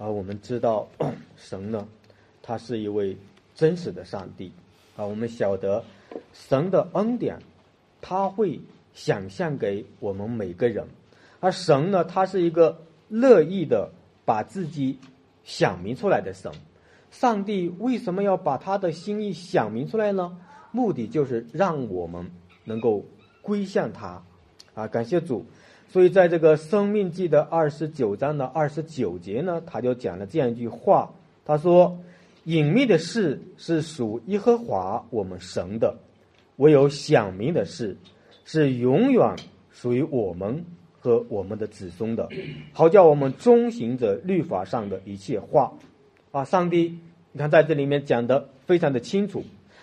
啊，我们知道 神呢，他是一位真实的上帝啊。我们晓得神的恩典，他会想象给我们每个人。而神呢，他是一个乐意的把自己想明出来的神。上帝为什么要把他的心意想明出来呢？目的就是让我们能够归向他。啊，感谢主。所以，在这个《生命记》的二十九章的二十九节呢，他就讲了这样一句话：“他说，隐秘的事是属耶和华我们神的，唯有显明的事是永远属于我们和我们的子孙的，好叫我们遵行着律法上的一切话。”啊，上帝，你看在这里面讲的非常的清楚，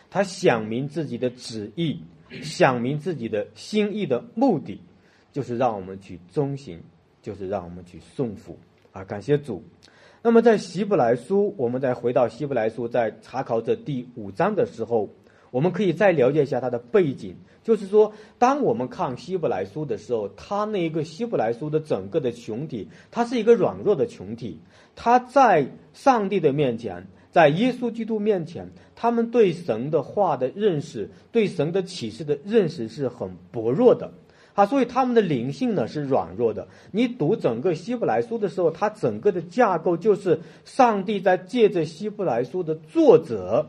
他想明自己的旨意，想明自己的心意的目的。就是让我们去遵行，就是让我们去顺服啊！感谢主。那么在希伯来书，我们再回到希伯来书，在查考这第五章的时候，我们可以再了解一下它的背景。就是说，当我们看希伯来书的时候，它那一个希伯来书的整个的群体，它是一个软弱的群体，它在上帝的面前，在耶稣基督面前，他们对神的话的认识，对神的启示的认识是很薄弱的。啊，所以他们的灵性呢是软弱的。你读整个希伯来书的时候，它整个的架构就是上帝在借着希伯来书的作者，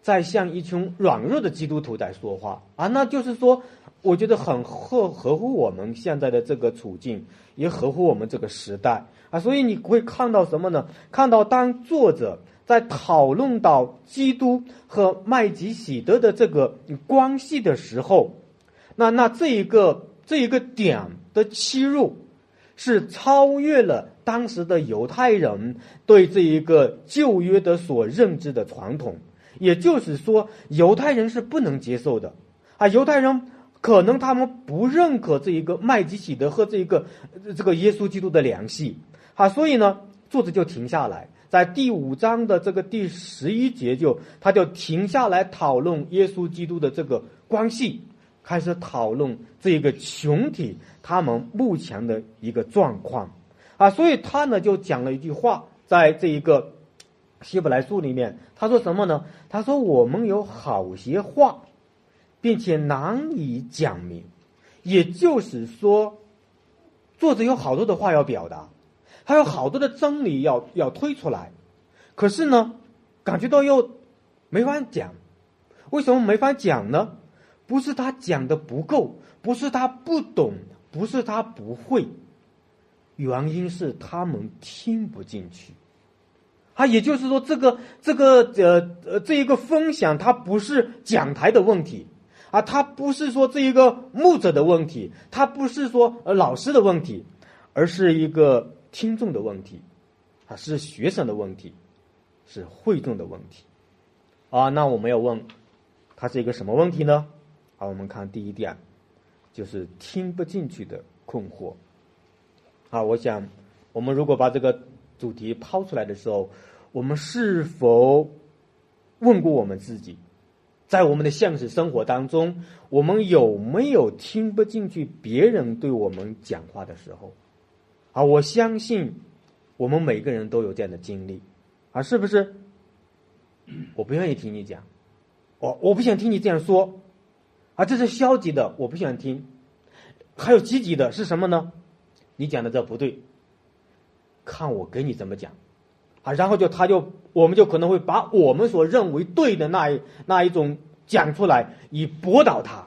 在向一群软弱的基督徒在说话啊。那就是说，我觉得很合合乎我们现在的这个处境，也合乎我们这个时代啊。所以你会看到什么呢？看到当作者在讨论到基督和麦吉喜德的这个关系的时候，那那这一个。这一个点的切入，是超越了当时的犹太人对这一个旧约的所认知的传统。也就是说，犹太人是不能接受的啊！犹太人可能他们不认可这一个麦基喜德和这一个这个耶稣基督的联系啊，所以呢，作者就停下来，在第五章的这个第十一节就他就停下来讨论耶稣基督的这个关系。开始讨论这一个群体他们目前的一个状况，啊，所以他呢就讲了一句话，在这一个希伯来书里面，他说什么呢？他说我们有好些话，并且难以讲明，也就是说，作者有好多的话要表达，还有好多的真理要要推出来，可是呢，感觉到又没法讲，为什么没法讲呢？不是他讲的不够，不是他不懂，不是他不会，原因是他们听不进去。啊，也就是说，这个这个呃呃这一个分享，它不是讲台的问题，啊，它不是说这一个牧者的问题，它不是说呃老师的问题，而是一个听众的问题，啊，是学生的问题，是会众的问题。啊，那我们要问，它是一个什么问题呢？好，我们看第一点，就是听不进去的困惑。啊，我想，我们如果把这个主题抛出来的时候，我们是否问过我们自己，在我们的现实生活当中，我们有没有听不进去别人对我们讲话的时候？啊，我相信我们每个人都有这样的经历，啊，是不是？我不愿意听你讲，我我不想听你这样说。啊，这是消极的，我不喜欢听。还有积极的是什么呢？你讲的这不对，看我给你怎么讲。啊，然后就他就我们就可能会把我们所认为对的那一那一种讲出来，以驳倒他。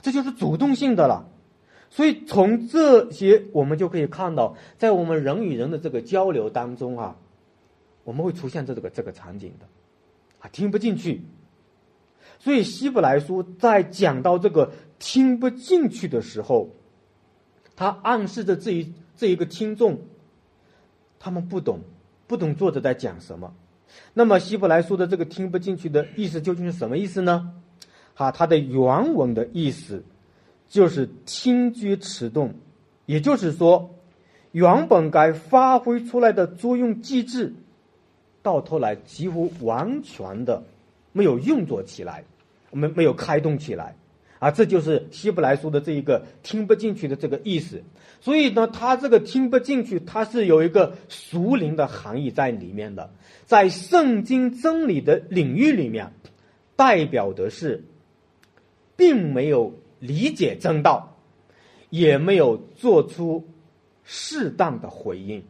这就是主动性的了。所以从这些我们就可以看到，在我们人与人的这个交流当中啊，我们会出现这个这个场景的，啊，听不进去。所以，希伯来书在讲到这个听不进去的时候，他暗示着这一这一个听众，他们不懂，不懂作者在讲什么。那么，希伯来书的这个听不进去的意思究竟是什么意思呢？哈，它的原文的意思就是听觉迟钝，也就是说，原本该发挥出来的作用机制，到头来几乎完全的。没有运作起来，没没有开动起来，啊，这就是希伯来书的这一个听不进去的这个意思。所以呢，他这个听不进去，它是有一个熟灵的含义在里面的，在圣经真理的领域里面，代表的是，并没有理解正道，也没有做出适当的回应。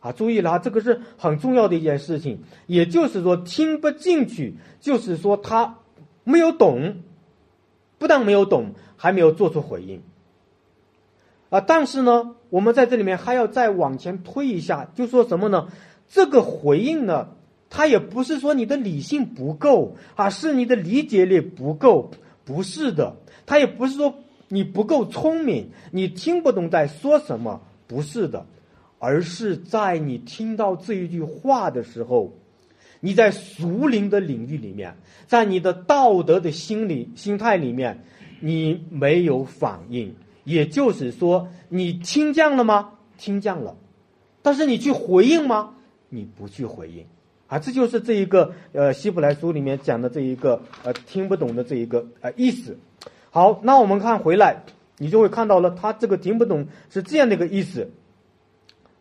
啊，注意了啊，这个是很重要的一件事情。也就是说，听不进去，就是说他没有懂，不但没有懂，还没有做出回应。啊，但是呢，我们在这里面还要再往前推一下，就说什么呢？这个回应呢，它也不是说你的理性不够啊，是你的理解力不够，不是的。它也不是说你不够聪明，你听不懂在说什么，不是的。而是在你听到这一句话的时候，你在属灵的领域里面，在你的道德的心理心态里面，你没有反应，也就是说，你听降了吗？听降了，但是你去回应吗？你不去回应，啊，这就是这一个呃希伯来书里面讲的这一个呃听不懂的这一个呃意思。好，那我们看回来，你就会看到了，他这个听不懂是这样的一个意思。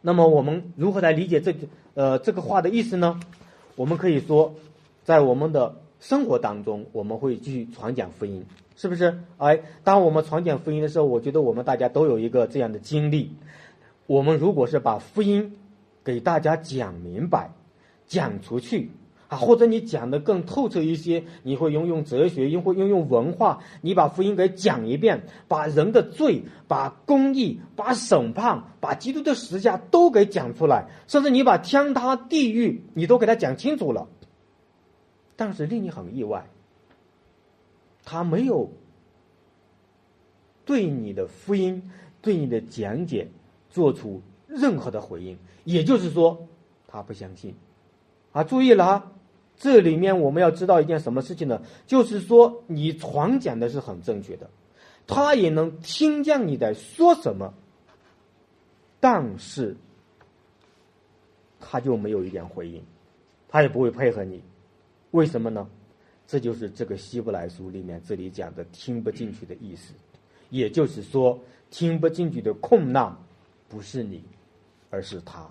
那么我们如何来理解这呃这个话的意思呢？我们可以说，在我们的生活当中，我们会去传讲福音，是不是？哎，当我们传讲福音的时候，我觉得我们大家都有一个这样的经历。我们如果是把福音给大家讲明白、讲出去。啊，或者你讲的更透彻一些，你会运用哲学，又会运用文化，你把福音给讲一遍，把人的罪、把公义、把审判、把基督的十字架都给讲出来，甚至你把天塌、地狱，你都给他讲清楚了。但是令你很意外，他没有对你的福音、对你的讲解做出任何的回应，也就是说，他不相信。啊，注意了啊！这里面我们要知道一件什么事情呢？就是说，你传讲的是很正确的，他也能听见你在说什么，但是他就没有一点回应，他也不会配合你，为什么呢？这就是这个希伯来书里面这里讲的听不进去的意思，也就是说，听不进去的困难不是你，而是他，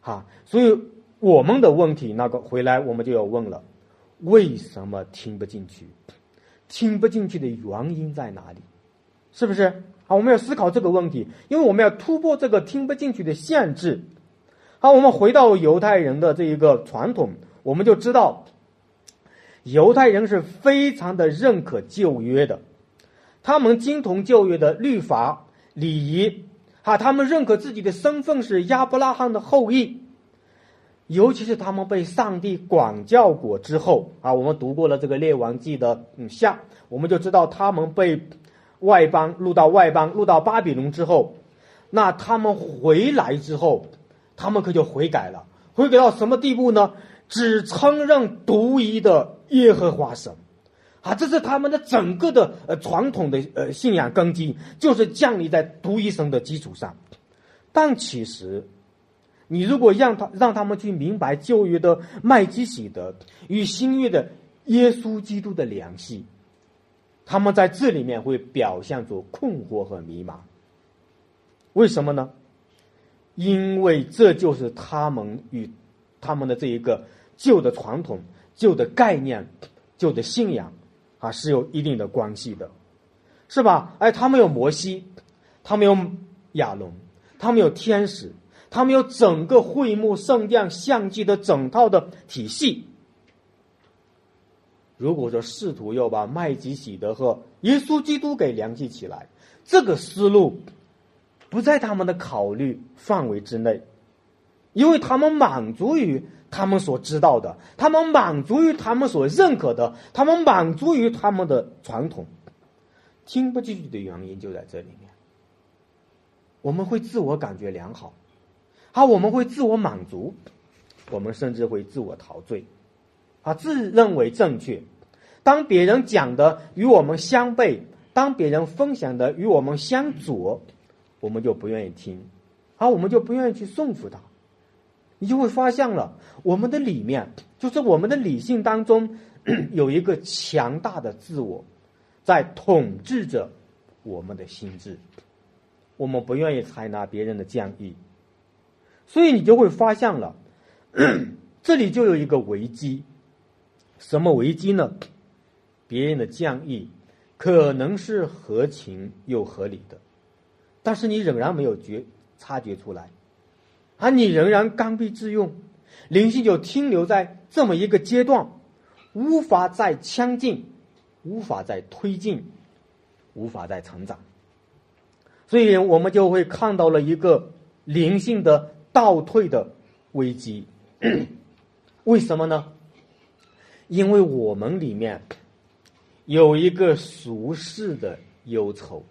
哈，所以。我们的问题，那个回来我们就要问了：为什么听不进去？听不进去的原因在哪里？是不是？好，我们要思考这个问题，因为我们要突破这个听不进去的限制。好，我们回到犹太人的这一个传统，我们就知道，犹太人是非常的认可旧约的，他们精通旧约的律法礼仪，哈，他们认可自己的身份是亚伯拉罕的后裔。尤其是他们被上帝管教过之后啊，我们读过了这个列王记的嗯下，我们就知道他们被外邦入到外邦入到巴比伦之后，那他们回来之后，他们可就悔改了，悔改到什么地步呢？只承认独一的耶和华神，啊，这是他们的整个的呃传统的呃信仰根基，就是建立在独一神的基础上，但其实。你如果让他让他们去明白旧约的麦基喜德与新约的耶稣基督的联系，他们在这里面会表现出困惑和迷茫。为什么呢？因为这就是他们与他们的这一个旧的传统、旧的概念、旧的信仰啊是有一定的关系的，是吧？哎，他们有摩西，他们有亚伦，他们有天使。他们有整个会幕圣殿相机的整套的体系。如果说试图要把麦基喜德和耶稣基督给联系起来，这个思路不在他们的考虑范围之内，因为他们满足于他们所知道的，他们满足于他们所认可的，他们满足于他们的传统，听不进去的原因就在这里面。我们会自我感觉良好。好，我们会自我满足，我们甚至会自我陶醉，啊，自认为正确。当别人讲的与我们相悖，当别人分享的与我们相左，我们就不愿意听，好，我们就不愿意去送服他。你就会发现了，我们的里面，就是我们的理性当中 有一个强大的自我，在统治着我们的心智。我们不愿意采纳别人的建议，所以你就会发现了，这里就有一个危机。什么危机呢？别人的建议可能是合情又合理的，但是你仍然没有觉察觉出来，而你仍然刚愎自用，灵性就停留在这么一个阶段，无法再前进，无法再推进，无法再成长。所以我们就会看到了一个灵性的倒退的危机。为什么呢？因为我们里面有一个俗世的忧愁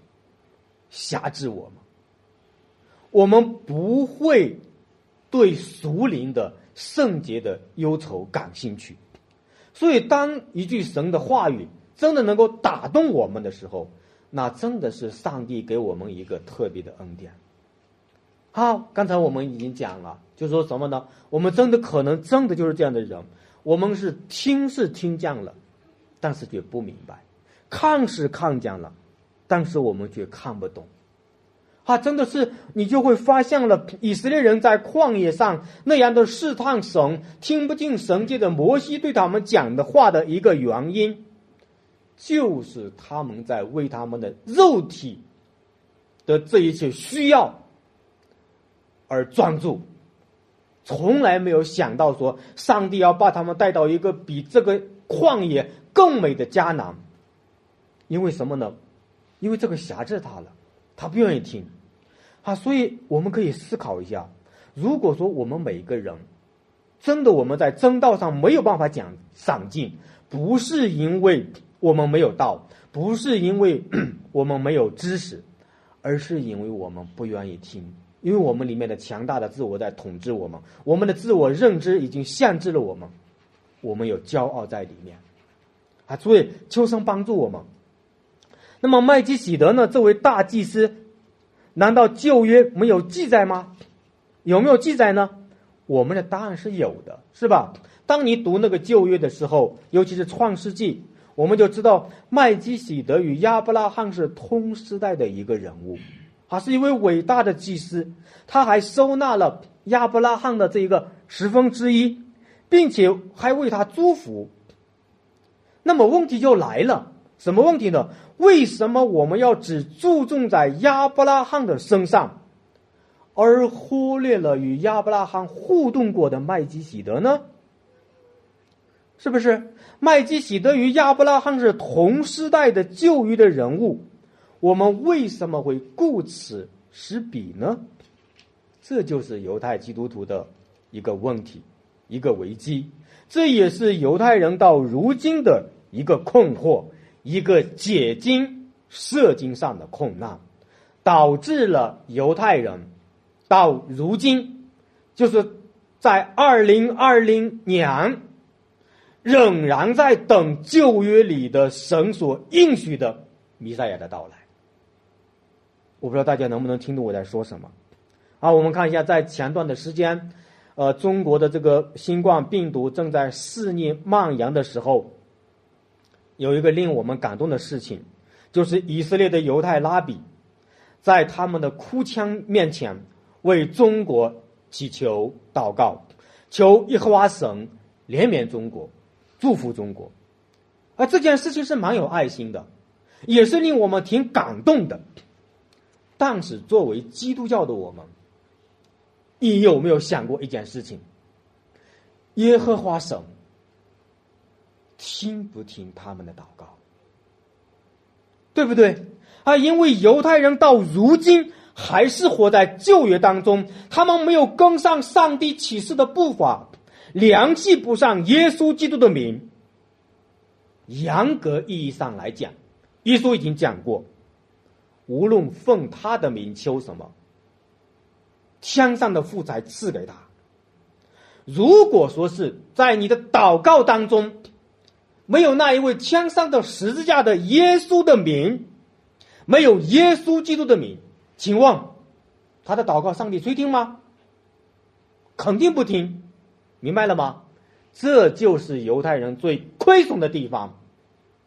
辖制我们，我们不会对俗灵的圣洁的忧愁感兴趣。所以，当一句神的话语真的能够打动我们的时候，那真的是上帝给我们一个特别的恩典。好，刚才我们已经讲了，就说什么呢？我们真的可能真的就是这样的人，我们是听是听见了，但是却不明白；看是看见了，但是我们却看不懂。啊，真的是你就会发现了，以色列人在旷野上那样的试探神，听不进神界的摩西对他们讲的话的一个原因。就是他们在为他们的肉体的这一切需要而专注，从来没有想到说上帝要把他们带到一个比这个旷野更美的迦南。因为什么呢？因为这个辖制他了，他不愿意听。啊，所以我们可以思考一下：如果说我们每一个人真的我们在正道上没有办法讲上进，不是因为。我们没有道，不是因为 我们没有知识，而是因为我们不愿意听，因为我们里面的强大的自我在统治我们，我们的自我认知已经限制了我们，我们有骄傲在里面，啊，所以秋生帮助我们。那么麦基喜德呢？这位大祭司，难道旧约没有记载吗？有没有记载呢？我们的答案是有的，是吧？当你读那个旧约的时候，尤其是创世纪。我们就知道麦基喜德与亚伯拉罕是同时代的一个人物，他是一位伟大的祭司，他还收纳了亚伯拉罕的这一个十分之一，并且还为他祝福。那么问题就来了，什么问题呢？为什么我们要只注重在亚伯拉罕的身上，而忽略了与亚伯拉罕互动过的麦基喜德呢？是不是麦基喜德与亚伯拉罕是同时代的旧约的人物？我们为什么会顾此失彼呢？这就是犹太基督徒的一个问题，一个危机。这也是犹太人到如今的一个困惑，一个解经射经上的困难，导致了犹太人到如今，就是在二零二零年。仍然在等旧约里的神所应许的弥赛亚的到来。我不知道大家能不能听懂我在说什么。好，我们看一下，在前段的时间，呃，中国的这个新冠病毒正在肆虐蔓延的时候，有一个令我们感动的事情，就是以色列的犹太拉比，在他们的哭腔面前为中国祈求祷告，求耶和华神怜悯中国。祝福中国，而这件事情是蛮有爱心的，也是令我们挺感动的。但是作为基督教的我们，你有没有想过一件事情？耶和华神听不听他们的祷告？对不对？啊，因为犹太人到如今还是活在旧约当中，他们没有跟上上帝启示的步伐。联系不上耶稣基督的名，严格意义上来讲，耶稣已经讲过，无论奉他的名求什么，天上的父才赐给他。如果说是在你的祷告当中，没有那一位天上的十字架的耶稣的名，没有耶稣基督的名，请问他的祷告，上帝垂听吗？肯定不听。明白了吗？这就是犹太人最亏损的地方，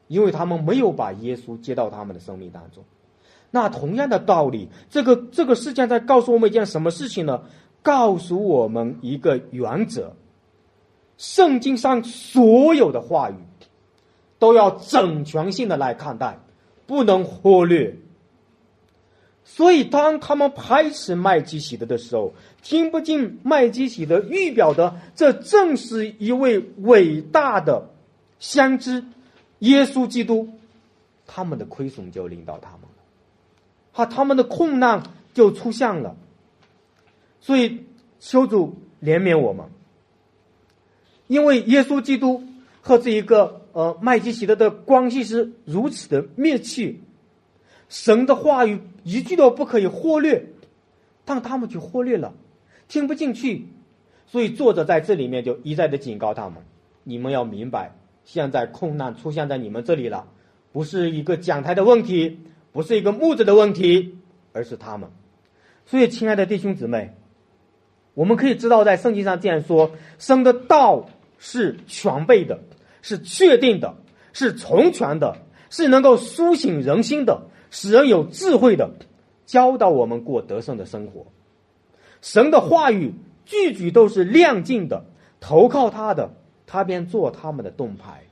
因为他们没有把耶稣接到他们的生命当中。那同样的道理，这个这个事件在告诉我们一件什么事情呢？告诉我们一个原则：圣经上所有的话语都要整全性的来看待，不能忽略。所以，当他们排斥麦基喜德的时候，听不进麦基喜德预表的，这正是一位伟大的先知耶稣基督，他们的亏损就领导他们了，哈，他们的困难就出现了。所以，求主怜悯我们，因为耶稣基督和这一个呃麦基喜德的关系是如此的密切。神的话语一句都不可以忽略，但他们去忽略了，听不进去，所以作者在这里面就一再的警告他们：你们要明白，现在困难出现在你们这里了，不是一个讲台的问题，不是一个木子的问题，而是他们。所以，亲爱的弟兄姊妹，我们可以知道，在圣经上这样说：生的道是全备的，是确定的，是从全的，是能够苏醒人心的。使人有智慧的教导我们过得胜的生活，神的话语句句都是亮镜的，投靠他的，他便做他们的盾牌。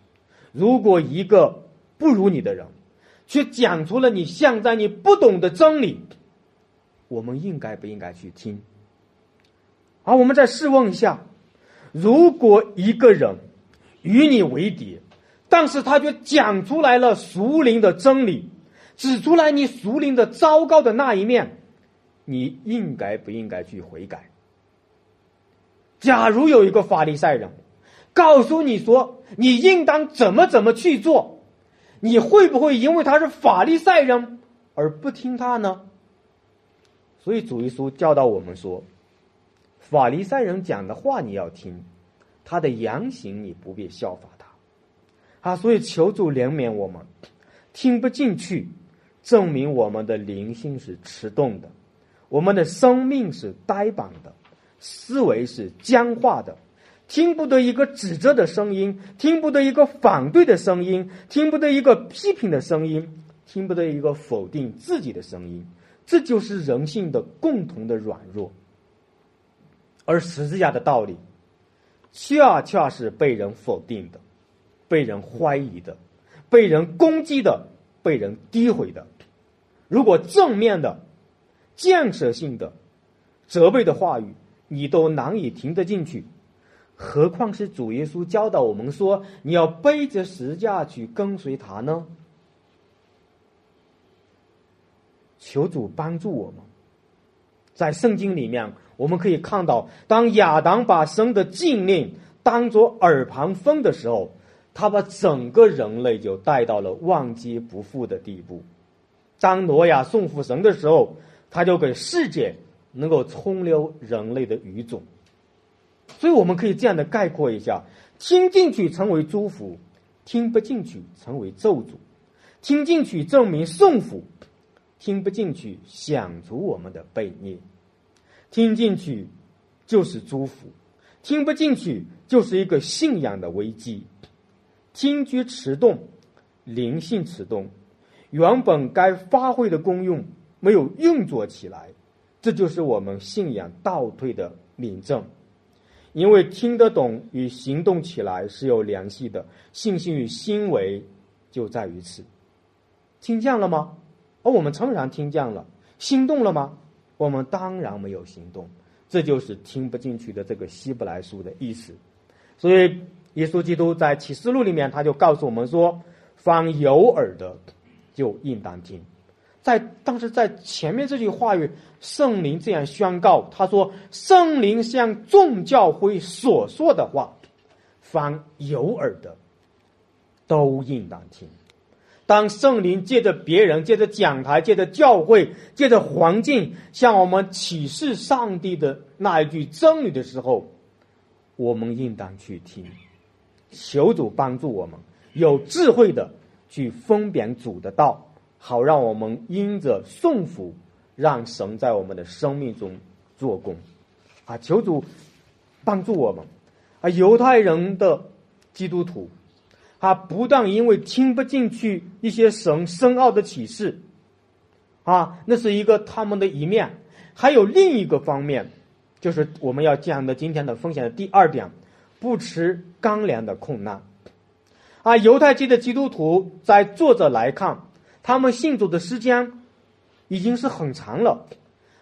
如果一个不如你的人，却讲出了你现在你不懂的真理，我们应该不应该去听？而我们再试问一下，如果一个人与你为敌，但是他却讲出来了熟灵的真理。指出来你熟灵的糟糕的那一面，你应该不应该去悔改？假如有一个法利赛人告诉你说你应当怎么怎么去做，你会不会因为他是法利赛人而不听他呢？所以主耶稣教导我们说，法利赛人讲的话你要听，他的言行你不必效法他。啊，所以求主怜悯我们，听不进去。证明我们的灵性是迟钝的，我们的生命是呆板的，思维是僵化的，听不得一个指责的声音，听不得一个反对的声音，听不得一个批评的声音，听不得一个否定自己的声音。这就是人性的共同的软弱。而十字架的道理，恰恰是被人否定的，被人怀疑的，被人攻击的，被人诋毁的。如果正面的、建设性的责备的话语，你都难以听得进去，何况是主耶稣教导我们说你要背着十字架去跟随他呢？求主帮助我们。在圣经里面，我们可以看到，当亚当把神的禁令当作耳旁风的时候，他把整个人类就带到了万劫不复的地步。当挪亚送福神的时候，他就给世界能够冲流人类的语种。所以我们可以这样的概括一下：听进去成为祝福，听不进去成为咒诅；听进去证明送福，听不进去想出我们的悖逆；听进去就是祝福，听不进去就是一个信仰的危机。听觉迟钝，灵性迟钝。原本该发挥的功用没有运作起来，这就是我们信仰倒退的明证。因为听得懂与行动起来是有联系的，信心与行为就在于此。听见了吗？而我们诚然听见了，心动了吗？我们当然没有行动。这就是听不进去的这个希伯来书的意思。所以，耶稣基督在启示录里面他就告诉我们说：“凡有耳的。”就应当听，在当时在前面这句话语，圣灵这样宣告，他说：“圣灵向众教会所说的话，凡有耳的，都应当听。”当圣灵借着别人、借着讲台、借着教会、借着环境，向我们启示上帝的那一句真理的时候，我们应当去听，求主帮助我们有智慧的。去分辨主的道，好让我们因着顺服，让神在我们的生命中做工，啊，求主帮助我们。啊，犹太人的基督徒，他不但因为听不进去一些神深奥的启示，啊，那是一个他们的一面；还有另一个方面，就是我们要讲的今天的分享的第二点，不吃干粮的困难。啊，犹太籍的基督徒在作者来看，他们信主的时间已经是很长了，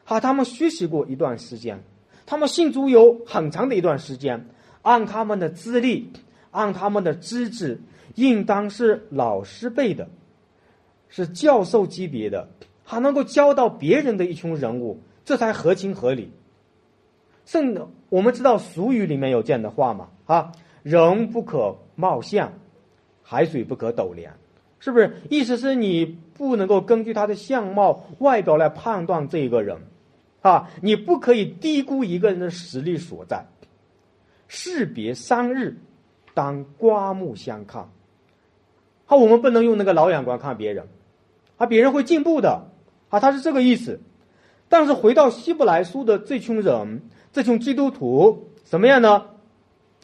啊，他们学习过一段时间。他们信主有很长的一段时间，按他们的资历，按他们的资质，应当是老师辈的，是教授级别的，还能够教到别人的一群人物，这才合情合理。甚，我们知道俗语里面有这样的话嘛？啊，人不可貌相，海水不可斗量，是不是？意思是你不能够根据他的相貌、外表来判断这一个人。啊，你不可以低估一个人的实力所在。士别三日，当刮目相看。好，我们不能用那个老眼光看别人，啊，别人会进步的，啊，他是这个意思。但是回到希伯来书的这群人，这群基督徒怎么样呢？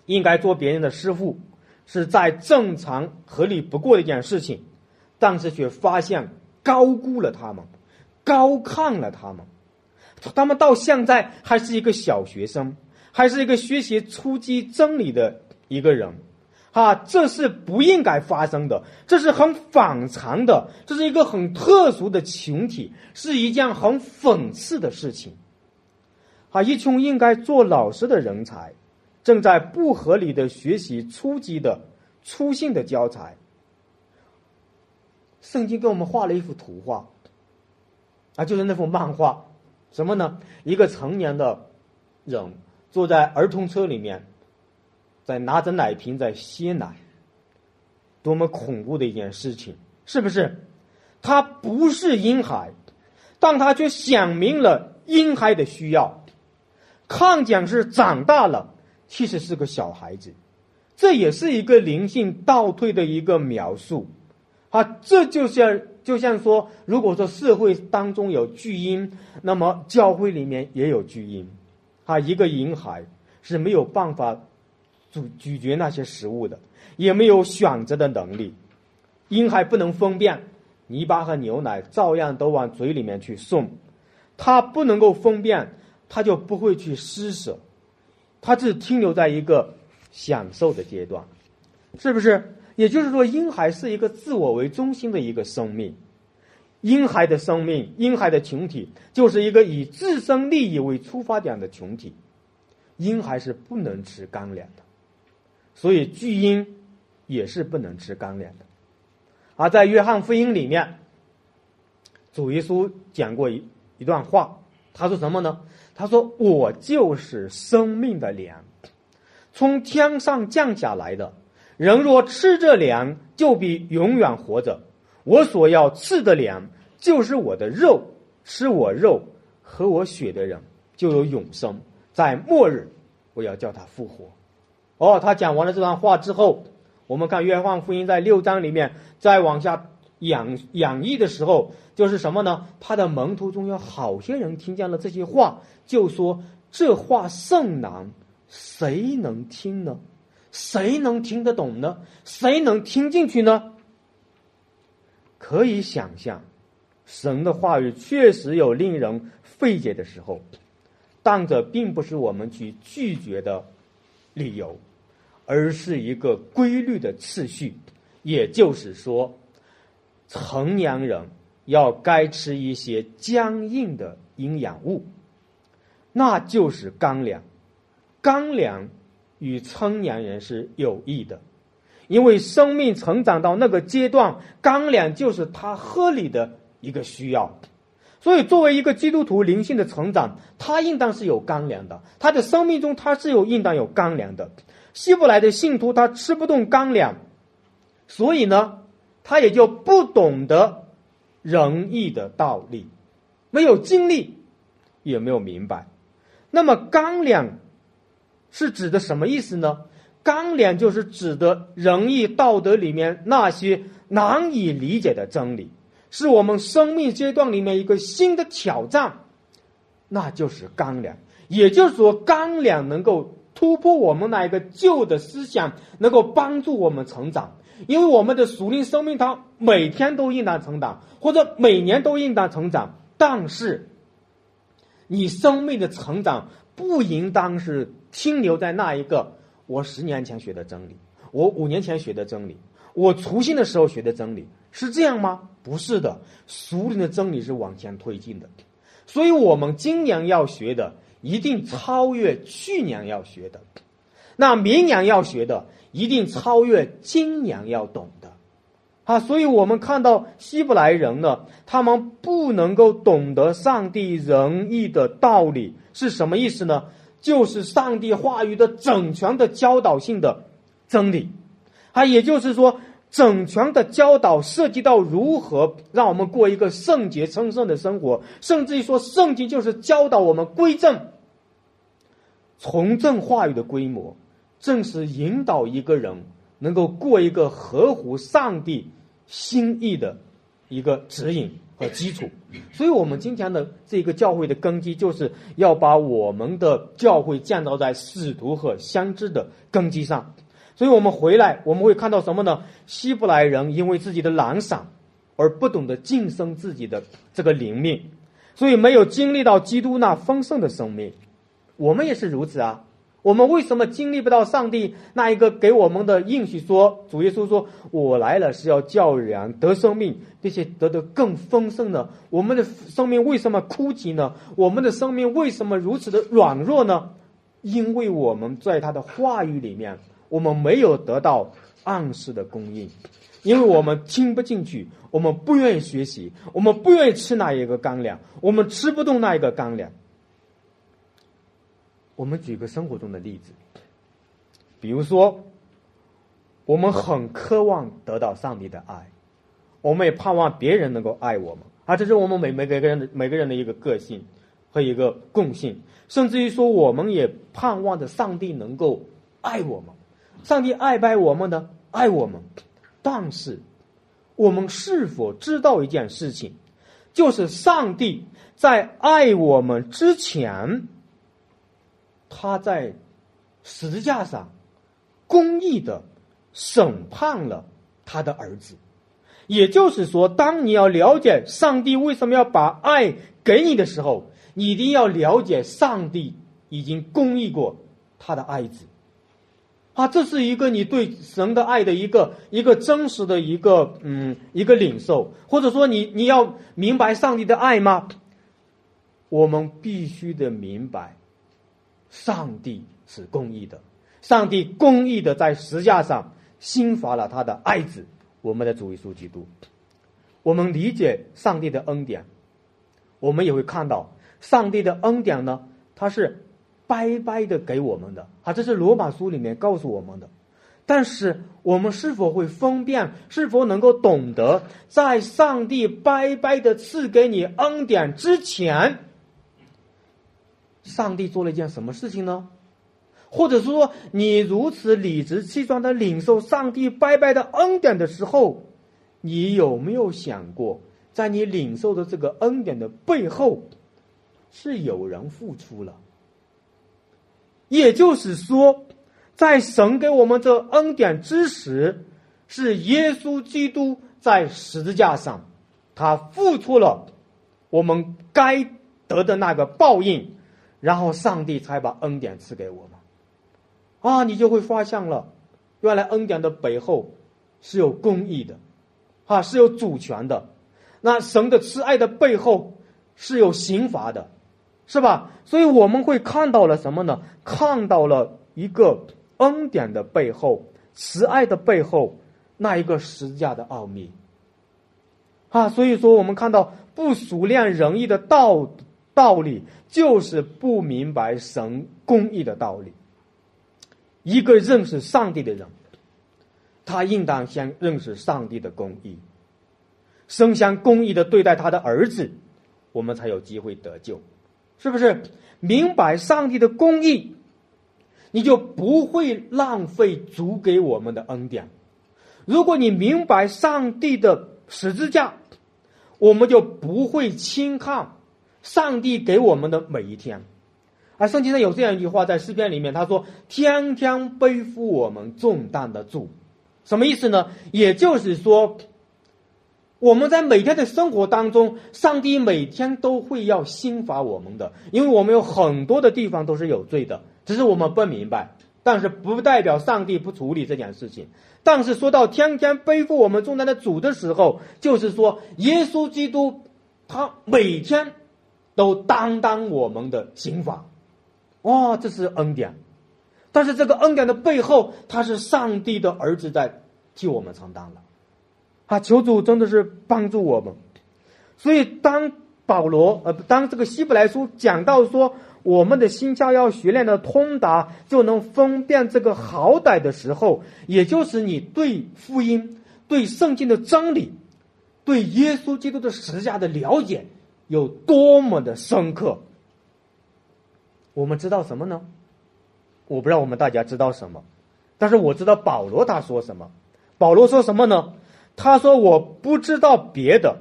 应该做别人的师傅，是再正常合理不过的一件事情，但是却发现高估了他们，高看了他们。他们到现在还是一个小学生，还是一个学习初级真理的一个人，啊，这是不应该发生的，这是很反常的，这是一个很特殊的群体，是一件很讽刺的事情。啊，一群应该做老师的人才，正在不合理的学习初级的粗性的教材。圣经给我们画了一幅图画，啊，就是那幅漫画。什么呢？一个成年的人坐在儿童车里面，在拿着奶瓶在吸奶，多么恐怖的一件事情，是不是？他不是婴孩，但他却想明了婴孩的需要，看讲是长大了，其实是个小孩子，这也是一个灵性倒退的一个描述。啊，这就像就像说，如果说社会当中有巨婴，那么教会里面也有巨婴。啊，一个婴孩是没有办法咀咀嚼那些食物的，也没有选择的能力。婴孩不能分辨泥巴和牛奶，照样都往嘴里面去送。他不能够分辨，他就不会去施舍，他只停留在一个享受的阶段，是不是？也就是说，婴孩是一个自我为中心的一个生命，婴孩的生命，婴孩的群体就是一个以自身利益为出发点的群体，婴孩是不能吃干粮的，所以巨婴也是不能吃干粮的。而在约翰福音里面，主耶稣讲过一一段话，他说什么呢？他说：“我就是生命的粮，从天上降下来的。”人若吃这粮，就必永远活着。我所要吃的粮，就是我的肉。吃我肉、喝我血的人，就有永生。在末日，我要叫他复活。哦，他讲完了这段话之后，我们看约翰福音在六章里面再往下演演绎的时候，就是什么呢？他的门徒中有好些人听见了这些话，就说这话甚难，谁能听呢？谁能听得懂呢？谁能听进去呢？可以想象，神的话语确实有令人费解的时候，但这并不是我们去拒绝的理由，而是一个规律的次序。也就是说，成年人要该吃一些僵硬的营养物，那就是干粮，干粮。与成年人是有益的，因为生命成长到那个阶段，干粮就是他合理的一个需要。所以，作为一个基督徒灵性的成长，他应当是有干粮的。他的生命中，他是有应当有干粮的。希伯来的信徒他吃不动干粮，所以呢，他也就不懂得仁义的道理，没有经历，也没有明白。那么干粮。是指的什么意思呢？纲领就是指的仁义道德里面那些难以理解的真理，是我们生命阶段里面一个新的挑战，那就是纲领。也就是说，纲领能够突破我们那一个旧的思想，能够帮助我们成长，因为我们的属灵生命它每天都应当成长，或者每年都应当成长。但是，你生命的成长不应当是停留在那一个我十年前学的真理，我五年前学的真理，我初心的时候学的真理，是这样吗？不是的，熟人的真理是往前推进的。所以我们今年要学的，一定超越去年要学的；那明年要学的，一定超越今年要懂的。啊，所以我们看到希伯来人呢，他们不能够懂得上帝仁义的道理是什么意思呢？就是上帝话语的整全的教导性的真理。啊，也就是说。整全的教导涉及到如何让我们过一个圣洁称圣的生活，甚至于说，圣经就是教导我们归正、从正话语的规模，正是引导一个人能够过一个合乎上帝心意的一个指引和基础。所以，我们今天的这个教会的根基，就是要把我们的教会建造在使徒和先知的根基上。所以我们回来，我们会看到什么呢？希伯来人因为自己的懒散，而不懂得晋升自己的这个灵命，所以没有经历到基督那丰盛的生命。我们也是如此啊！我们为什么经历不到上帝那一个给我们的应许？说主耶稣说：“我来了是要叫人得生命，并且得得更丰盛呢？”我们的生命为什么枯竭呢？我们的生命为什么如此的软弱呢？因为我们在他的话语里面。我们没有得到暗示的供应，因为我们听不进去，我们不愿意学习，我们不愿意吃那一个干粮，我们吃不动那一个干粮。我们举个生活中的例子，比如说，我们很渴望得到上帝的爱，我们也盼望别人能够爱我们，啊，这是我们每每个人的每个人的一个个性和一个共性，甚至于说，我们也盼望着上帝能够爱我们。上帝爱不爱我们呢？爱我们，但是我们是否知道一件事情，就是上帝在爱我们之前，他在十字架上公义的审判了他的儿子。也就是说，当你要了解上帝为什么要把爱给你的时候，你一定要了解上帝已经公义过他的爱子。啊，这是一个你对神的爱的一个一个真实的一个嗯一个领受，或者说你你要明白上帝的爱吗？我们必须得明白，上帝是公义的，上帝公义的在十架上兴发了他的爱子，我们的主耶稣基督。我们理解上帝的恩典，我们也会看到上帝的恩典呢，它是。白白的给我们的啊，这是罗马书里面告诉我们的。但是我们是否会分辨？是否能够懂得，在上帝白白的赐给你恩典之前，上帝做了一件什么事情呢？或者说，你如此理直气壮的领受上帝白白的恩典的时候，你有没有想过，在你领受的这个恩典的背后，是有人付出了？也就是说，在神给我们这恩典之时，是耶稣基督在十字架上，他付出了我们该得的那个报应，然后上帝才把恩典赐给我们。啊，你就会发现了，原来恩典的背后是有公义的，啊，是有主权的。那神的慈爱的背后是有刑罚的。是吧？所以我们会看到了什么呢？看到了一个恩典的背后，慈爱的背后，那一个十字架的奥秘。啊，所以说我们看到不熟练仁义的道道理，就是不明白神公义的道理。一个认识上帝的人，他应当先认识上帝的公义，生相公义的对待他的儿子，我们才有机会得救。是不是明白上帝的公义，你就不会浪费主给我们的恩典。如果你明白上帝的十字架，我们就不会轻看上帝给我们的每一天。而圣经上有这样一句话，在诗篇里面，他说：“天天背负我们重担的主，什么意思呢？也就是说，我们在每天的生活当中，上帝每天都会要刑罚我们的，因为我们有很多的地方都是有罪的，只是我们不明白。但是不代表上帝不处理这件事情。但是说到天天背负我们重担的主的时候，就是说耶稣基督他每天都担当我们的刑罚。哦，这是恩典。但是这个恩典的背后，他是上帝的儿子在替我们承担了。啊，求主真的是帮助我们。所以当保罗呃，当这个希伯来书讲到说。我们的心窍要学练的通达，就能分辨这个好歹的时候，也就是你对福音、对圣经的真理、对耶稣基督的十字架的了解有多么的深刻。我们知道什么呢？我不知道我们大家知道什么，但是我知道保罗他说什么。保罗说什么呢？他说：“我不知道别的，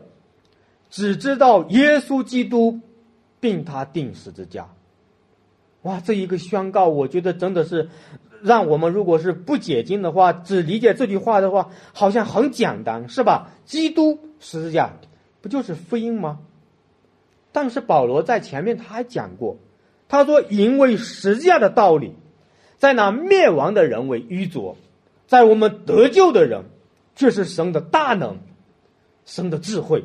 只知道耶稣基督，并他定十字架。”哇，这一个宣告，我觉得真的是让我们如果是不解经的话，只理解这句话的话，好像很简单，是吧？基督十字架不就是福音吗？但是保罗在前面他还讲过，他说：“因为十字架的道理，在那灭亡的人为愚拙，在我们得救的人却是神的大能，神的智慧。”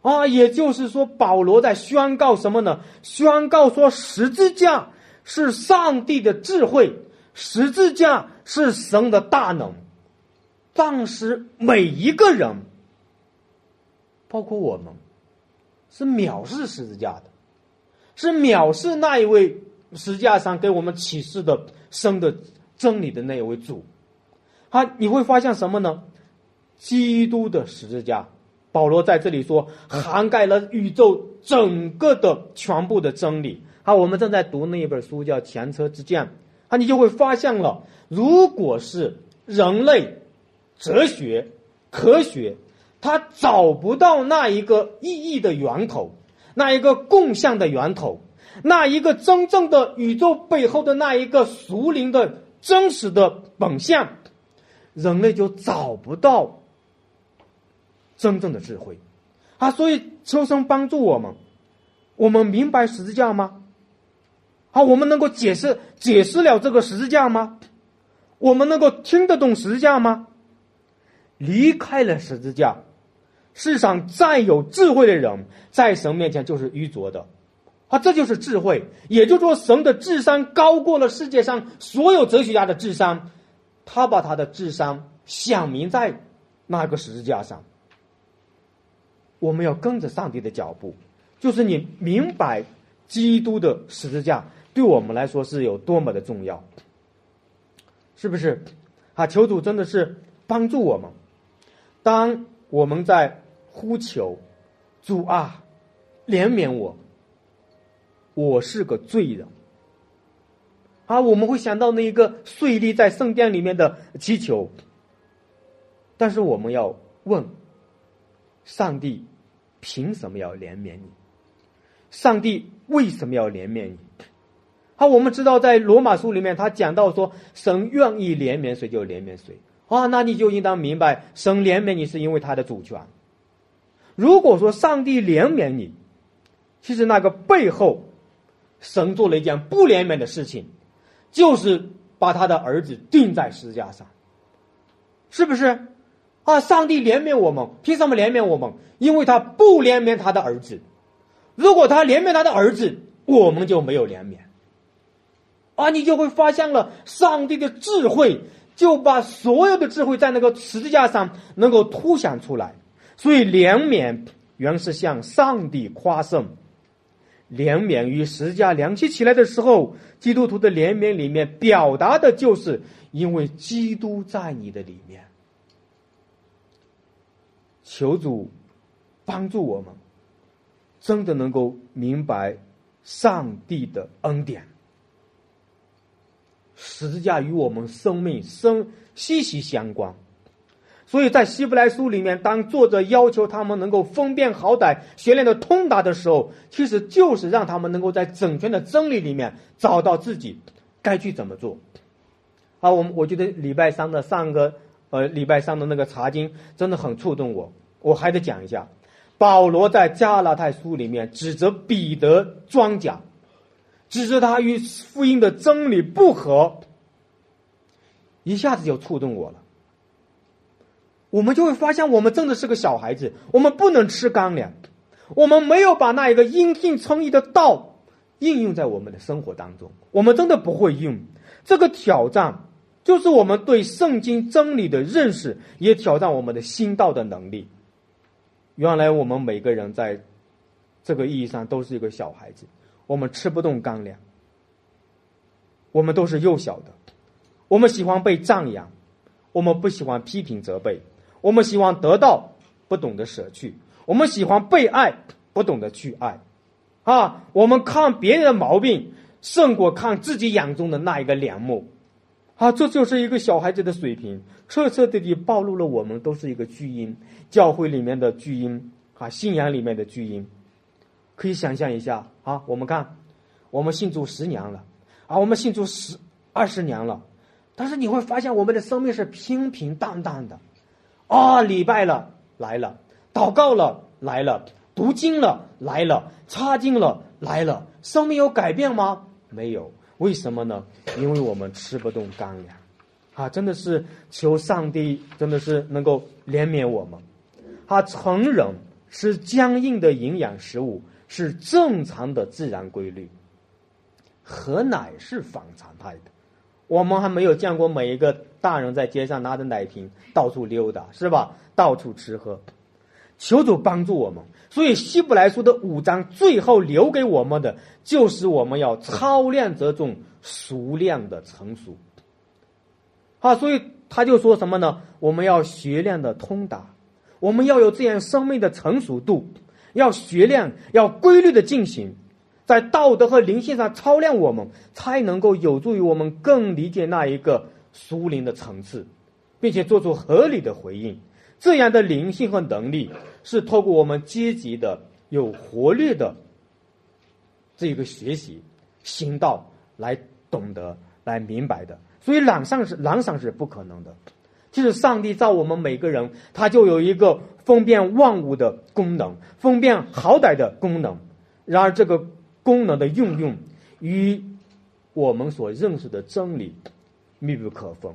啊，也就是说，保罗在宣告什么呢？宣告说，十字架是上帝的智慧，十字架是神的大能。当时每一个人，包括我们，是藐视十字架的，是藐视那一位十字架上给我们启示的生的真理的那一位主。啊，你会发现什么呢？基督的十字架。保罗在这里说，涵盖了宇宙整个的全部的真理。好，我们正在读那一本书叫《前车之鉴》，啊，你就会发现了，如果是人类哲学、科学，他找不到那一个意义的源头，那一个共相的源头，那一个真正的宇宙背后的那一个属灵的真实的本相，人类就找不到。真正的智慧，啊，所以秋生帮助我们，我们明白十字架吗？好，我们能够解释解释了这个十字架吗？我们能够听得懂十字架吗？离开了十字架，世上再有智慧的人，在神面前就是愚拙的，啊，这就是智慧。也就是说，神的智商高过了世界上所有哲学家的智商，他把他的智商显明在那个十字架上。我们要跟着上帝的脚步，就是你明白基督的十字架对我们来说是有多么的重要，是不是？啊，求主真的是帮助我们。当我们在呼求主啊，怜悯我，我是个罪人。啊，我们会想到那一个税吏在圣殿里面的祈求，但是我们要问。上帝凭什么要怜悯你？上帝为什么要怜悯你？好，我们知道在罗马书里面，他讲到说，神愿意怜悯谁就怜悯谁啊，那你就应当明白，神怜悯你是因为他的主权。如果说上帝怜悯你，其实那个背后，神做了一件不怜悯的事情，就是把他的儿子钉在十字架上，是不是？啊！上帝怜悯我们，凭什么怜悯我们？因为他不怜悯他的儿子。如果他怜悯他的儿子，我们就没有怜悯。啊！你就会发现了上帝的智慧，就把所有的智慧在那个十字架上能够凸显出来。所以怜悯原是向上帝夸胜。怜悯与十字架联系起来的时候，基督徒的怜悯里面表达的就是因为基督在你的里面。求主帮助我们，真的能够明白上帝的恩典。十字架与我们生命生息息相关，所以在希伯来书里面，当作者要求他们能够分辨好歹、学练的通达的时候，其实就是让他们能够在整全的真理里面找到自己该去怎么做。啊，我们我觉得礼拜三的上个呃礼拜三的那个查经真的很触动我，我还得讲一下。保罗在加拉太书里面指责彼得装假，只是他与福音的真理不合，一下子就触动我了。我们就会发现，我们真的是个小孩子，我们不能吃干粮，我们没有把那一个因信称义的道应用在我们的生活当中，我们真的不会用。这个挑战就是我们对圣经真理的认识，也挑战我们的心道的能力。原来我们每个人在这个意义上都是一个小孩子，我们吃不动干粮，我们都是幼小的，我们喜欢被赞扬，我们不喜欢批评责备，我们喜欢得到，不懂得舍去，我们喜欢被爱，不懂得去爱，啊，我们看别人的毛病胜过看自己眼中的那一个良木，啊，这就是一个小孩子的水平，彻彻底底暴露了我们都是一个巨婴。教会里面的巨婴啊，信仰里面的巨婴，可以想象一下啊。我们看，我们信主十年了啊，我们信主十二十年了，但是你会发现我们的生命是平平淡淡的啊。礼拜了来了，祷告了来了，读经了来了，擦经了来了，生命有改变吗？没有，为什么呢？因为我们吃不动干粮啊！真的是求上帝，真的是能够怜悯我们。啊，成人是僵硬的营养食物是正常的自然规律，喝奶是反常态的。我们还没有见过每一个大人在街上拿着奶瓶到处溜达，是吧？到处吃喝。求主帮助我们。所以希伯来书的五章最后留给我们的，就是我们要操练这种熟练的成熟。啊，所以他就说什么呢？我们要学练的通达。我们要有这样生命的成熟度，要学练，要规律的进行，在道德和灵性上操练我们，才能够有助于我们更理解那一个属灵的层次，并且做出合理的回应。这样的灵性和能力是透过我们积极的、有活力的这一个学习行道来懂得、来明白的。所以懒散是懒散是不可能的。就是上帝造我们每个人，他就有一个分辨万物的功能，分辨好歹的功能。然而，这个功能的运用与我们所认识的真理密不可分，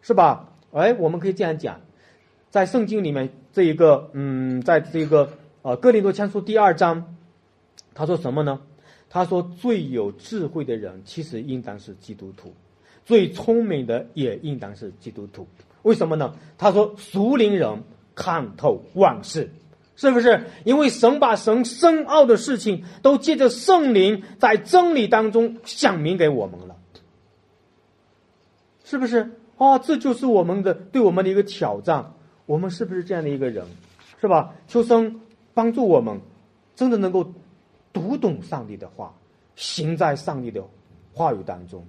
是吧？哎，我们可以这样讲，在圣经里面这一个，嗯，在这个呃哥林多前书第二章，他说什么呢？他说最有智慧的人，其实应当是基督徒；最聪明的也应当是基督徒。为什么呢？他说：“熟灵人看透万事，是不是？因为神把神深奥的事情都借着圣灵在真理当中讲明给我们了，是不是？啊，这就是我们的对我们的一个挑战。我们是不是这样的一个人？是吧？求生帮助我们，真的能够读懂上帝的话，行在上帝的话语当中。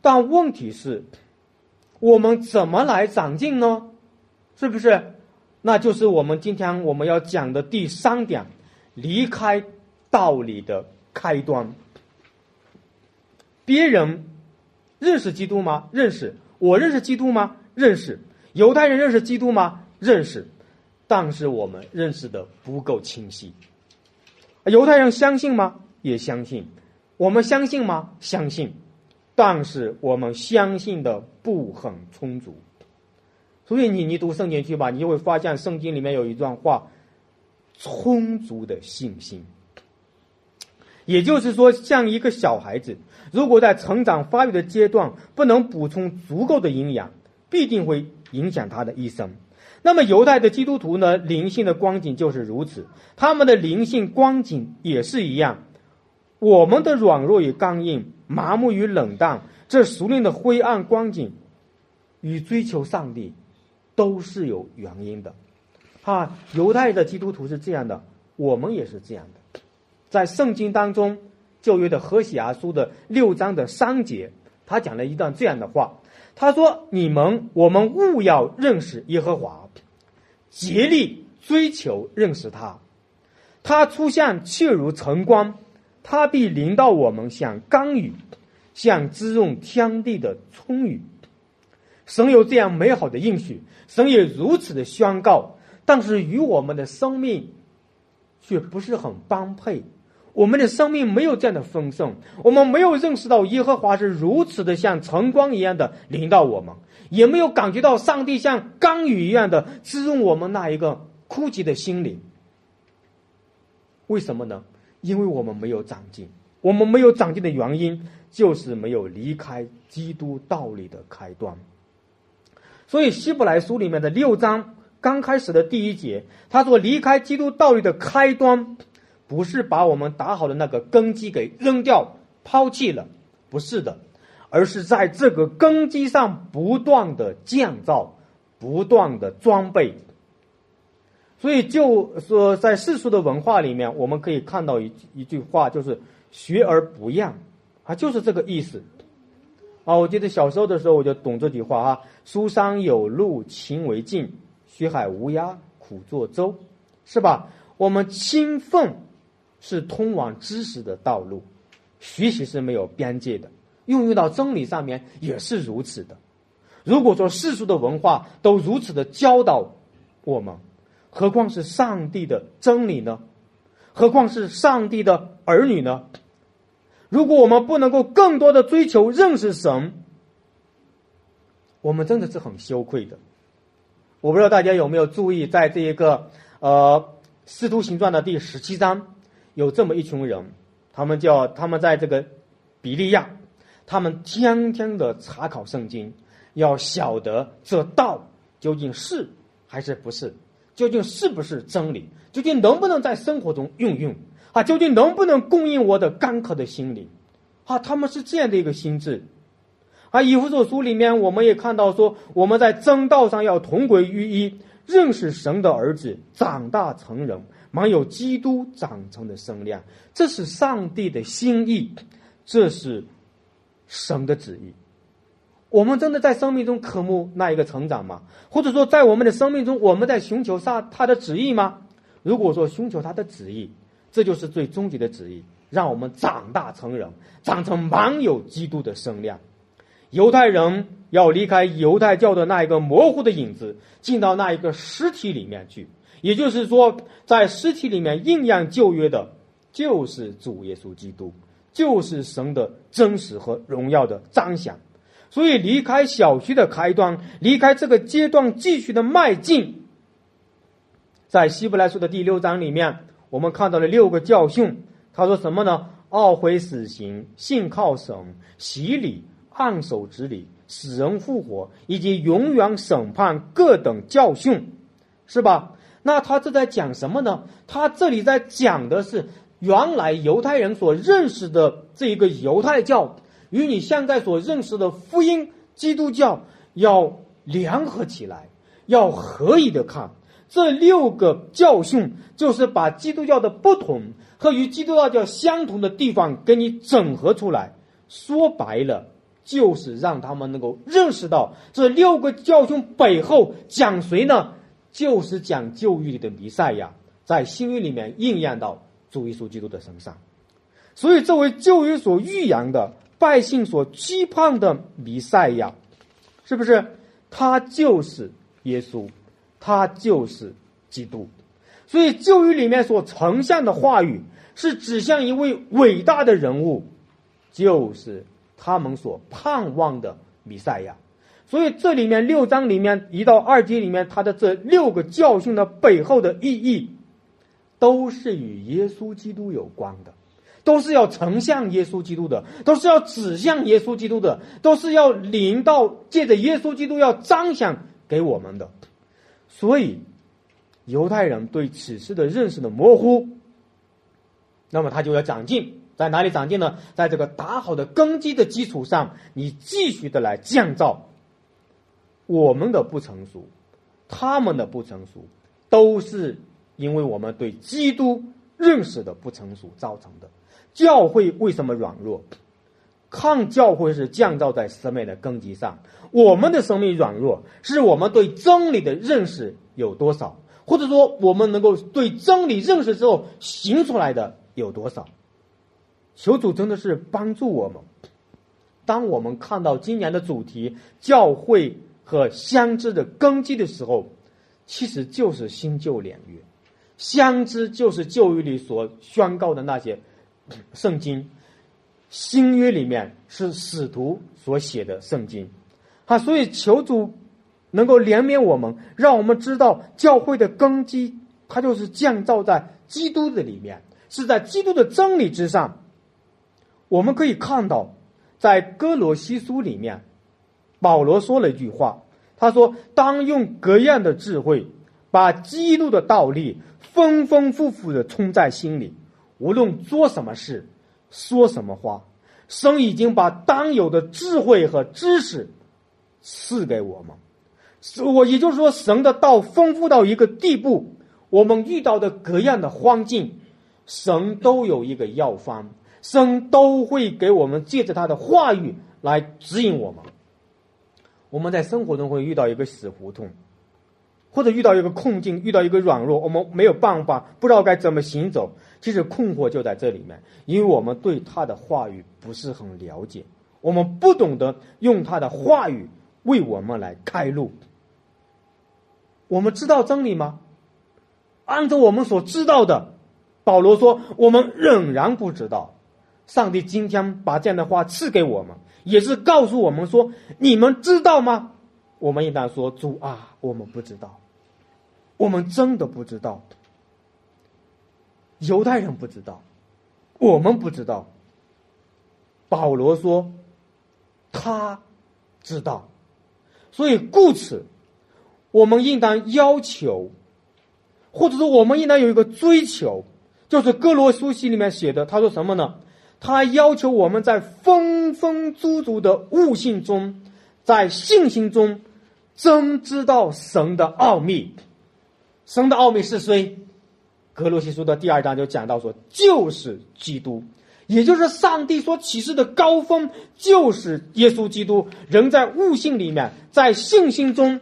但问题是。”我们怎么来长进呢？是不是？那就是我们今天我们要讲的第三点：离开道理的开端。别人认识基督吗？认识。我认识基督吗？认识。犹太人认识基督吗？认识。但是我们认识的不够清晰。犹太人相信吗？也相信。我们相信吗？相信。但是我们相信的不很充足，所以你你读圣经去吧，你就会发现圣经里面有一段话：充足的信心。也就是说，像一个小孩子，如果在成长发育的阶段不能补充足够的营养，必定会影响他的一生。那么犹太的基督徒呢，灵性的光景就是如此，他们的灵性光景也是一样。我们的软弱与刚硬。麻木与冷淡，这熟练的灰暗光景，与追求上帝，都是有原因的。哈，犹太的基督徒是这样的，我们也是这样的。在圣经当中，旧约的何西阿书的六章的三节，他讲了一段这样的话。他说：“你们，我们务要认识耶和华，竭力追求认识他。他出现却如晨光。”他必临到我们，像甘雨，像滋润天地的春雨。神有这样美好的应许，神也如此的宣告，但是与我们的生命却不是很般配。我们的生命没有这样的丰盛，我们没有认识到耶和华是如此的像晨光一样的临到我们，也没有感觉到上帝像甘雨一样的滋润我们那一个枯竭的心灵。为什么呢？因为我们没有长进。我们没有长进的原因，就是没有离开基督道理的开端。所以，希伯来书里面的六章刚开始的第一节，他说：“离开基督道理的开端。”不是把我们打好的那个根基给扔掉、抛弃了，不是的，而是在这个根基上不断的建造、不断的装备。所以，就说在世俗的文化里面，我们可以看到一一句话，就是“学而不厌”，啊，就是这个意思。啊，我记得小时候的时候我就懂这句话啊：“书山有路勤为径，学海无涯苦作舟”，是吧？我们勤奋。是通往知识的道路，学习是没有边界的，运用到真理上面也是如此的。如果说世俗的文化都如此的教导我们，何况是上帝的真理呢？何况是上帝的儿女呢？如果我们不能够更多的追求认识神，我们真的是很羞愧的。我不知道大家有没有注意，在这一个呃《师徒行传》的第十七章。有这么一群人，他们叫他们在这个比利亚，他们天天的查考圣经，要晓得这道究竟是还是不是，究竟是不是真理，究竟能不能在生活中运用啊？究竟能不能供应我的干渴的心灵啊？他们是这样的一个心智。啊，以弗所书里面我们也看到说，我们在真道上要同归于一，认识神的儿子，长大成人。满有基督长成的身量，这是上帝的心意，这是神的旨意。我们真的在生命中渴慕那一个成长吗？或者说，在我们的生命中，我们在寻求上他的旨意吗？如果说寻求他的旨意，这就是最终极的旨意，让我们长大成人，长成满有基督的身量。犹太人要离开犹太教的那一个模糊的影子，进到那一个实体里面去。也就是说，在尸体里面应验旧约的，就是主耶稣基督，就是神的真实和荣耀的彰显。所以，离开小区的开端，离开这个阶段继续的迈进，在希伯来书的第六章里面，我们看到了六个教训。他说什么呢？懊悔死刑、信靠神、洗礼、按手之礼、死人复活，以及永远审判各等教训，是吧？那他这在讲什么呢？他这里在讲的是原来犹太人所认识的这一个犹太教，与你现在所认识的福音基督教要联合起来，要合一的看。这六个教训就是把基督教的不同和与基督教相同的地方给你整合出来。说白了，就是让他们能够认识到这六个教训背后讲谁呢？就是讲旧约里的弥赛亚，在新约里面应验到主耶稣基督的身上，所以作为旧约所预言的百姓所期盼的弥赛亚，是不是？他就是耶稣，他就是基督。所以旧约里面所呈现的话语，是指向一位伟大的人物，就是他们所盼望的弥赛亚。所以这里面六章里面一到二节里面，他的这六个教训的背后的意义，都是与耶稣基督有关的，都是要呈现耶稣基督的，都是要指向耶稣基督的，都是要临到借着耶稣基督要彰显给我们的。所以，犹太人对此事的认识的模糊，那么他就要长进，在哪里长进呢？在这个打好的根基的基础上，你继续的来建造。我们的不成熟，他们的不成熟，都是因为我们对基督认识的不成熟造成的。教会为什么软弱？抗教会是降造在生命的根基上。我们的生命软弱，是我们对真理的认识有多少，或者说我们能够对真理认识之后行出来的有多少？求主真的是帮助我们。当我们看到今年的主题“教会”。和相知的根基的时候，其实就是新旧两约。相知就是旧约里所宣告的那些圣经，新约里面是使徒所写的圣经。啊，所以求主能够怜悯我们，让我们知道教会的根基，它就是建造在基督的里面，是在基督的真理之上。我们可以看到，在哥罗西书里面，保罗说了一句话，他说：“当用各样的智慧，把基督的道理。”丰丰富富的充在心里，无论做什么事，说什么话，神已经把当有的智慧和知识赐给我们。我也就是说，神的道丰富到一个地步，我们遇到的各样的环境，神都有一个药方，神都会给我们借着他的话语来指引我们。我们在生活中会遇到一个死胡同。或者遇到一个困境，遇到一个软弱，我们没有办法，不知道该怎么行走。其实困惑就在这里面，因为我们对他的话语不是很了解，我们不懂得用他的话语为我们来开路。我们知道真理吗？按照我们所知道的，保罗说，我们仍然不知道。上帝今天把这样的话赐给我们，也是告诉我们说：你们知道吗？我们应当说：主啊，我们不知道。我们真的不知道，犹太人不知道，我们不知道。保罗说，他知道，所以故此，我们应当要求，或者说我们应当有一个追求，就是哥罗书信里面写的，他说什么呢？他要求我们在丰丰足足的悟性中，在信心中，真知道神的奥秘。神的奥秘是谁？格罗西书的第二章就讲到说，就是基督，也就是上帝所启示的高峰，就是耶稣基督。人在悟性里面，在信心中，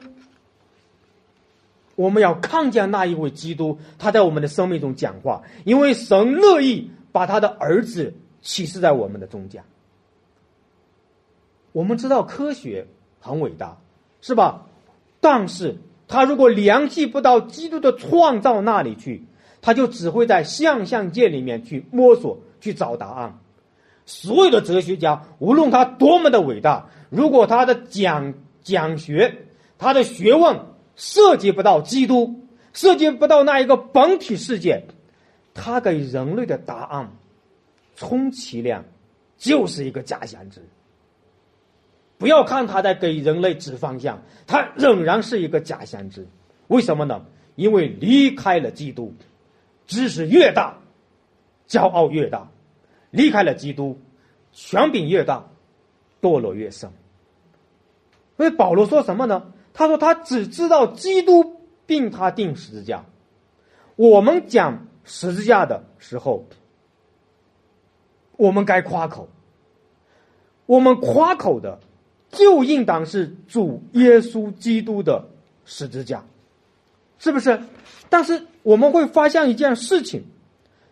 我们要看见那一位基督，他在我们的生命中讲话，因为神乐意把他的儿子启示在我们的中间。我们知道科学很伟大，是吧？但是。他如果联系不到基督的创造那里去，他就只会在象象界里面去摸索、去找答案。所有的哲学家，无论他多么的伟大，如果他的讲讲学、他的学问涉及不到基督，涉及不到那一个本体世界，他给人类的答案，充其量就是一个假想值。不要看他在给人类指方向，他仍然是一个假先知。为什么呢？因为离开了基督，知识越大，骄傲越大；离开了基督，权柄越大，堕落越深。所以保罗说什么呢？他说他只知道基督并他定十字架。我们讲十字架的时候，我们该夸口。我们夸口的。就应当是主耶稣基督的十字架，是不是？但是我们会发现一件事情，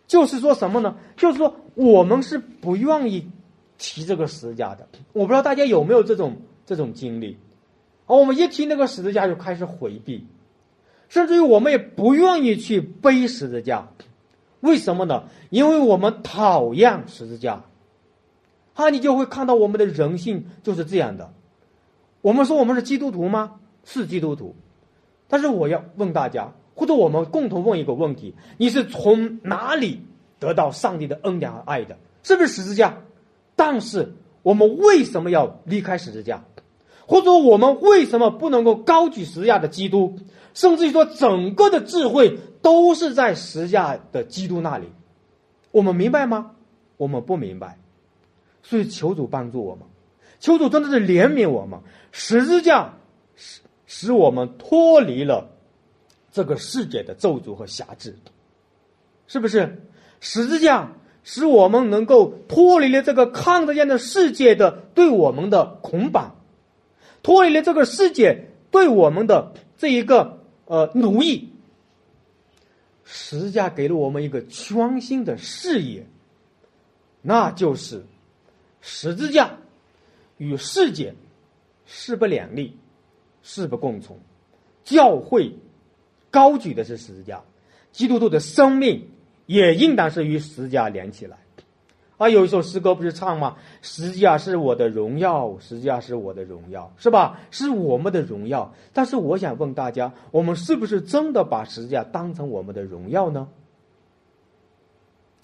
就是说什么呢？就是说我们是不愿意提这个十字架的。我不知道大家有没有这种这种经历？而我们一提那个十字架就开始回避，甚至于我们也不愿意去背十字架。为什么呢？因为我们讨厌十字架。啊，你就会看到我们的人性就是这样的。我们说我们是基督徒吗？是基督徒，但是我要问大家，或者我们共同问一个问题：你是从哪里得到上帝的恩典和爱的？是不是十字架？但是我们为什么要离开十字架？或者我们为什么不能够高举十字架的基督？甚至于说整个的智慧都是在十字架的基督那里？我们明白吗？我们不明白。所以求主帮助我们，求主真的是怜悯我们。十字架使使我们脱离了这个世界的咒诅和辖制，是不是？十字架使我们能够脱离了这个看得见的世界的对我们的捆绑，脱离了这个世界对我们的这一个呃奴役。十字架给了我们一个全新的视野，那就是。十字架与世界势不两立，势不共存。教会高举的是十字架，基督徒的生命也应当是与十字架连起来。啊，有一首诗歌不是唱吗？十字架是我的荣耀，十字架是我的荣耀，是吧？是我们的荣耀。但是我想问大家，我们是不是真的把十字架当成我们的荣耀呢？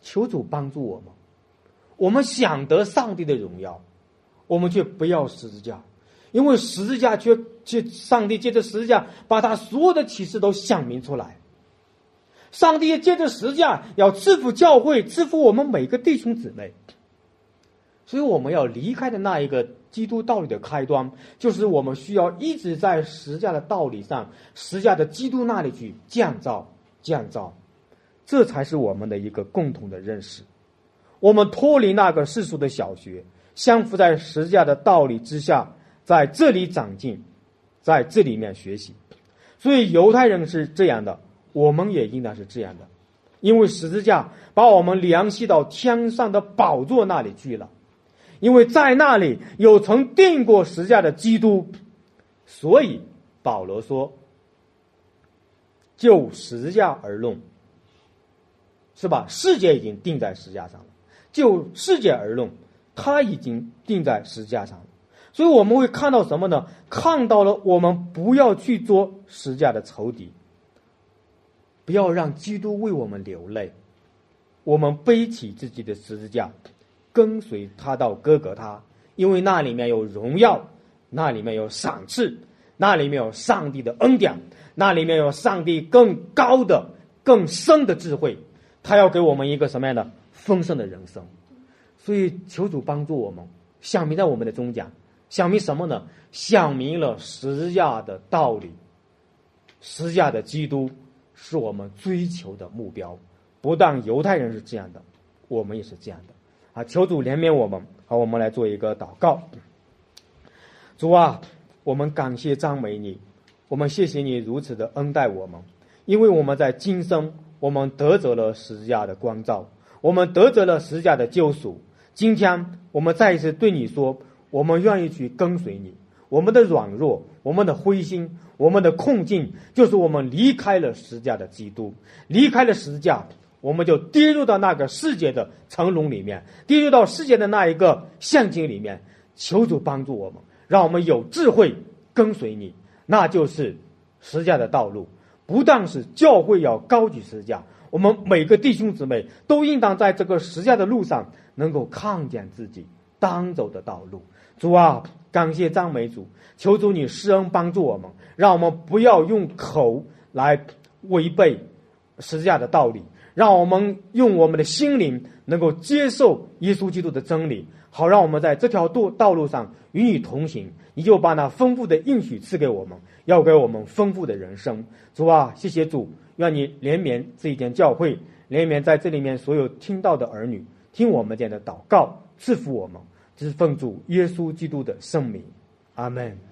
求主帮助我们。我们想得上帝的荣耀，我们却不要十字架，因为十字架却借上帝借着十字架把他所有的启示都显明出来。上帝也借着十字架要赐福教会，赐福我们每个弟兄姊妹。所以我们要离开的那一个基督道理的开端，就是我们需要一直在十字架的道理上，十字架的基督那里去建造、建造，这才是我们的一个共同的认识。我们脱离那个世俗的小学，相扶在十字架的道理之下，在这里长进，在这里面学习。所以犹太人是这样的，我们也应当是这样的，因为十字架把我们联系到天上的宝座那里去了，因为在那里有曾定过十字架的基督，所以保罗说：“就十字架而论，是吧？世界已经定在十字架上了。”就世界而论，他已经定在十字架上了，所以我们会看到什么呢？看到了我们不要去做十字架的仇敌，不要让基督为我们流泪，我们背起自己的十字架，跟随他到哥哥他，因为那里面有荣耀，那里面有赏赐，那里面有上帝的恩典，那里面有上帝更高的、更深的智慧，他要给我们一个什么样的？丰盛的人生，所以求主帮助我们，想明在我们的中讲，想明什么呢？想明了十字架的道理，十字架的基督是我们追求的目标。不但犹太人是这样的，我们也是这样的。啊，求主怜悯我们。好，我们来做一个祷告。主啊，我们感谢赞美你，我们谢谢你如此的恩待我们，因为我们在今生我们得着了十字架的光照。我们得着了十字架的救赎。今天我们再一次对你说，我们愿意去跟随你。我们的软弱，我们的灰心，我们的困境，就是我们离开了十字架的基督，离开了十字架，我们就跌入到那个世界的沉沦里面，跌入到世界的那一个陷阱里面。求主帮助我们，让我们有智慧跟随你，那就是十字架的道路。不但是教会要高举十字架。我们每个弟兄姊妹都应当在这个十架的路上，能够看见自己当走的道路。主啊，感谢赞美主，求主你施恩帮助我们，让我们不要用口来违背十架的道理，让我们用我们的心灵能够接受耶稣基督的真理，好让我们在这条道道路上与你同行。你就把那丰富的应许赐给我们，要给我们丰富的人生。主啊，谢谢主。愿你怜悯这一间教会，怜悯在这里面所有听到的儿女，听我们这样的祷告，赐福我们，这是奉主耶稣基督的圣名，阿门。